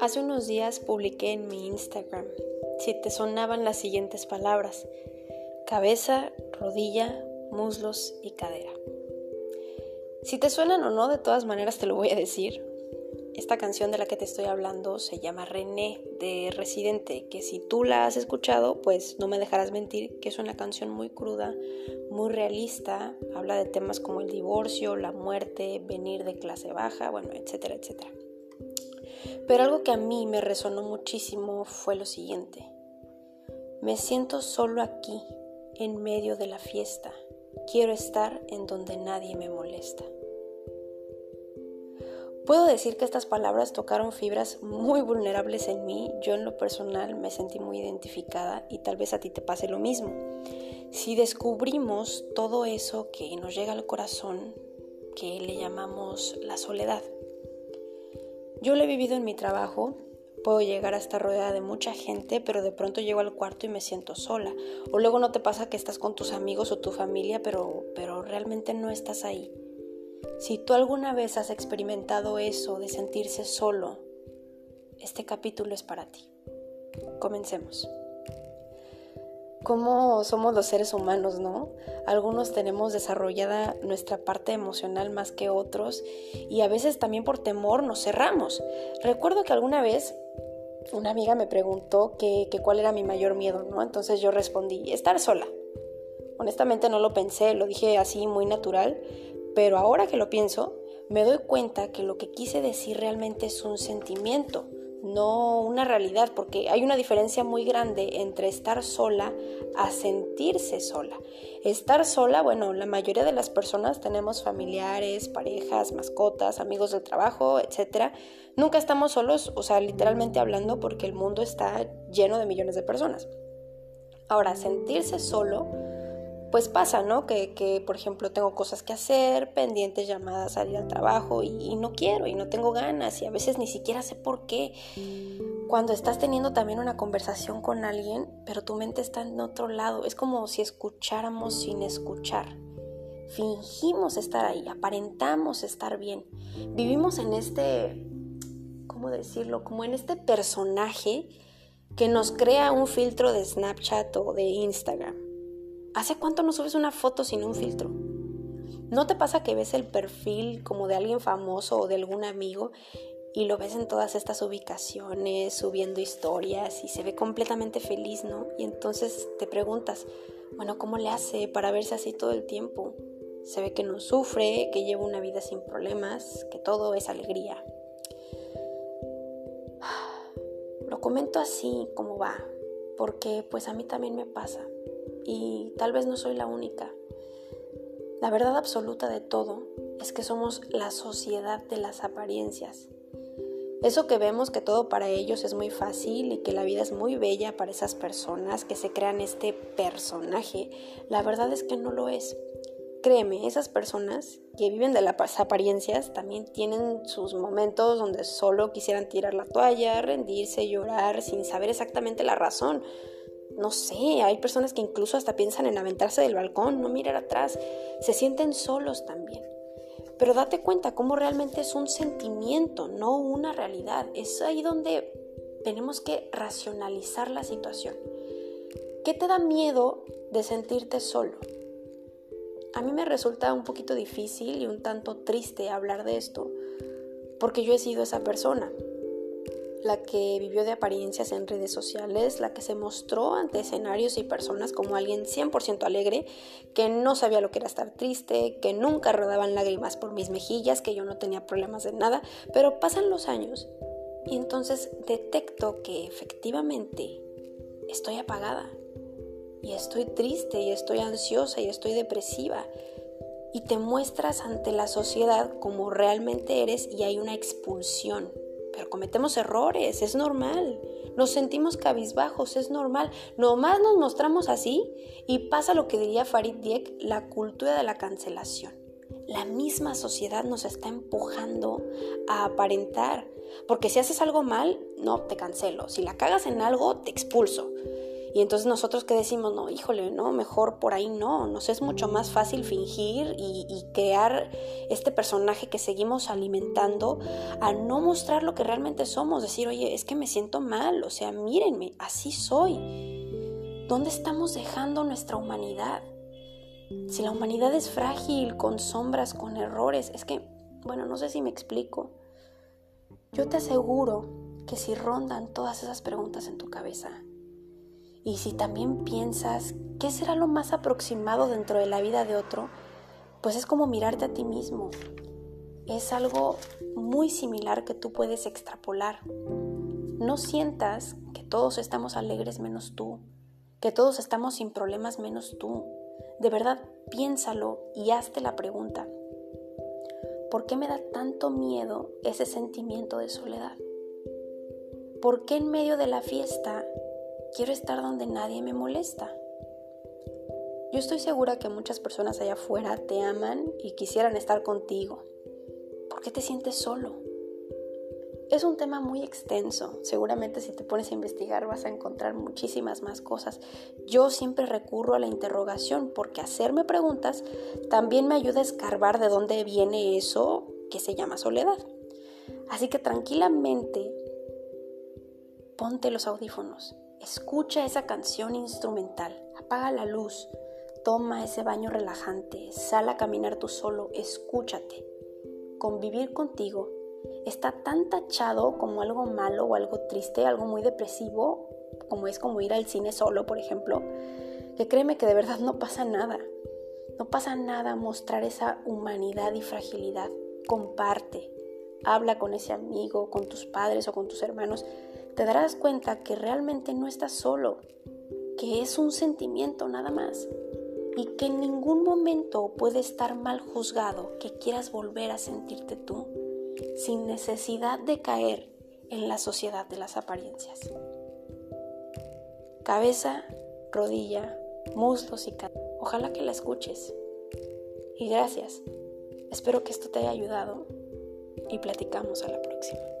Hace unos días publiqué en mi Instagram si te sonaban las siguientes palabras, cabeza, rodilla, muslos y cadera. Si te suenan o no, de todas maneras te lo voy a decir. Esta canción de la que te estoy hablando se llama René de Residente, que si tú la has escuchado, pues no me dejarás mentir que es una canción muy cruda, muy realista, habla de temas como el divorcio, la muerte, venir de clase baja, bueno, etcétera, etcétera. Pero algo que a mí me resonó muchísimo fue lo siguiente. Me siento solo aquí, en medio de la fiesta. Quiero estar en donde nadie me molesta. Puedo decir que estas palabras tocaron fibras muy vulnerables en mí. Yo en lo personal me sentí muy identificada y tal vez a ti te pase lo mismo. Si descubrimos todo eso que nos llega al corazón, que le llamamos la soledad. Yo lo he vivido en mi trabajo, puedo llegar a estar rodeada de mucha gente, pero de pronto llego al cuarto y me siento sola. O luego no te pasa que estás con tus amigos o tu familia, pero, pero realmente no estás ahí. Si tú alguna vez has experimentado eso de sentirse solo, este capítulo es para ti. Comencemos cómo somos los seres humanos, ¿no? Algunos tenemos desarrollada nuestra parte emocional más que otros y a veces también por temor nos cerramos. Recuerdo que alguna vez una amiga me preguntó que, cuál era mi mayor miedo, ¿no? Entonces yo respondí, estar sola. Honestamente no lo pensé, lo dije así muy natural, pero ahora que lo pienso, me doy cuenta que lo que quise decir realmente es un sentimiento no una realidad, porque hay una diferencia muy grande entre estar sola a sentirse sola. Estar sola, bueno, la mayoría de las personas tenemos familiares, parejas, mascotas, amigos del trabajo, etc. Nunca estamos solos, o sea, literalmente hablando, porque el mundo está lleno de millones de personas. Ahora, sentirse solo pues pasa, ¿no? Que, por ejemplo, tengo cosas que hacer, pendientes, llamadas, salir al trabajo y, no quiero y no tengo ganas y a veces ni siquiera sé por qué. Cuando estás teniendo también una conversación con alguien, pero tu mente está en otro lado, es como si escucháramos sin escuchar. Fingimos estar ahí, aparentamos estar bien. Vivimos en este, ¿cómo decirlo? Como en este personaje que nos crea un filtro de Snapchat o de Instagram ¿Hace cuánto no subes una foto sin un filtro? ¿No te pasa que ves el perfil como de alguien famoso o de algún amigo y lo ves en todas estas ubicaciones, subiendo historias y se ve completamente feliz, ¿no? Y entonces te preguntas, bueno, ¿cómo le hace para verse así todo el tiempo? Se ve que no sufre, que lleva una vida sin problemas, que todo es alegría. Lo comento así como va, porque pues a mí también me pasa y tal vez no soy la única. La verdad absoluta de todo es que somos la sociedad de las apariencias. Eso que vemos que todo para ellos es muy fácil y que la vida es muy bella para esas personas que se crean este personaje, la verdad es que no lo es. Créeme, esas personas que viven de las apariencias también tienen sus momentos donde solo quisieran tirar la toalla, rendirse, llorar, sin saber exactamente la razón no sé, hay personas que incluso hasta piensan en aventarse del balcón, no mirar atrás, se sienten solos también. Pero date cuenta cómo realmente es un sentimiento, no una realidad. Es ahí donde tenemos que racionalizar la situación. ¿Qué te da miedo de sentirte solo? A mí me resulta un poquito difícil y un tanto triste hablar de esto, porque yo he sido esa persona la que vivió de apariencias en redes sociales, la que se mostró ante escenarios y personas como alguien 100% alegre, que no sabía lo que era estar triste, que nunca rodaban lágrimas por mis mejillas, que yo no tenía problemas de nada, pero pasan los años y entonces detecto que efectivamente estoy apagada y estoy triste y estoy ansiosa y estoy depresiva. Y te muestras ante la sociedad como realmente eres y hay una expulsión cometemos errores, es normal. Nos sentimos cabizbajos, es normal. Nomás nos mostramos así y pasa lo que diría Farid Diek, la cultura de la cancelación. La misma sociedad nos está empujando a aparentar, porque si haces algo mal, no te cancelo. Si la cagas en algo, te expulso. Y entonces nosotros que decimos, no, híjole, no, mejor por ahí no, nos es mucho más fácil fingir y, y, crear este personaje que seguimos alimentando a no mostrar lo que realmente somos, decir, oye, es que me siento mal, o sea, mírenme, así soy. ¿Dónde estamos dejando nuestra humanidad? Si la humanidad es frágil, con sombras, con errores, es que, bueno, no sé si me explico. Yo te aseguro que si rondan todas esas preguntas en tu cabeza, y si también piensas qué será lo más aproximado dentro de la vida de otro, pues es como mirarte a ti mismo. Es algo muy similar que tú puedes extrapolar. No sientas que todos estamos alegres menos tú, que todos estamos sin problemas menos tú. De verdad, piénsalo y hazte la pregunta. ¿Por qué me da tanto miedo ese sentimiento de soledad? ¿Por qué en medio de la fiesta quiero estar donde nadie me molesta? Yo estoy segura que muchas personas allá afuera te aman y quisieran estar contigo. ¿Por qué te sientes solo? Es un tema muy extenso. Seguramente si te pones a investigar vas a encontrar muchísimas más cosas. Yo siempre recurro a la interrogación porque hacerme preguntas también me ayuda a escarbar de dónde viene eso que se llama soledad. Así que tranquilamente ponte los audífonos, escucha esa canción instrumental, apaga la luz, toma ese baño relajante, sal a caminar tú solo, escúchate. Convivir contigo está tan tachado como algo malo o algo triste, algo muy depresivo, como es como ir al cine solo, por ejemplo, que créeme que de verdad no pasa nada. No pasa nada mostrar esa humanidad y fragilidad. Comparte, habla con ese amigo, con tus padres o con tus hermanos te darás cuenta que realmente no estás solo, que es un sentimiento nada más y que en ningún momento puede estar mal juzgado que quieras volver a sentirte tú sin necesidad de caer en la sociedad de las apariencias. Cabeza, rodilla, muslos y cadera. Ojalá que la escuches. Y gracias. Espero que esto te haya ayudado y platicamos a la próxima.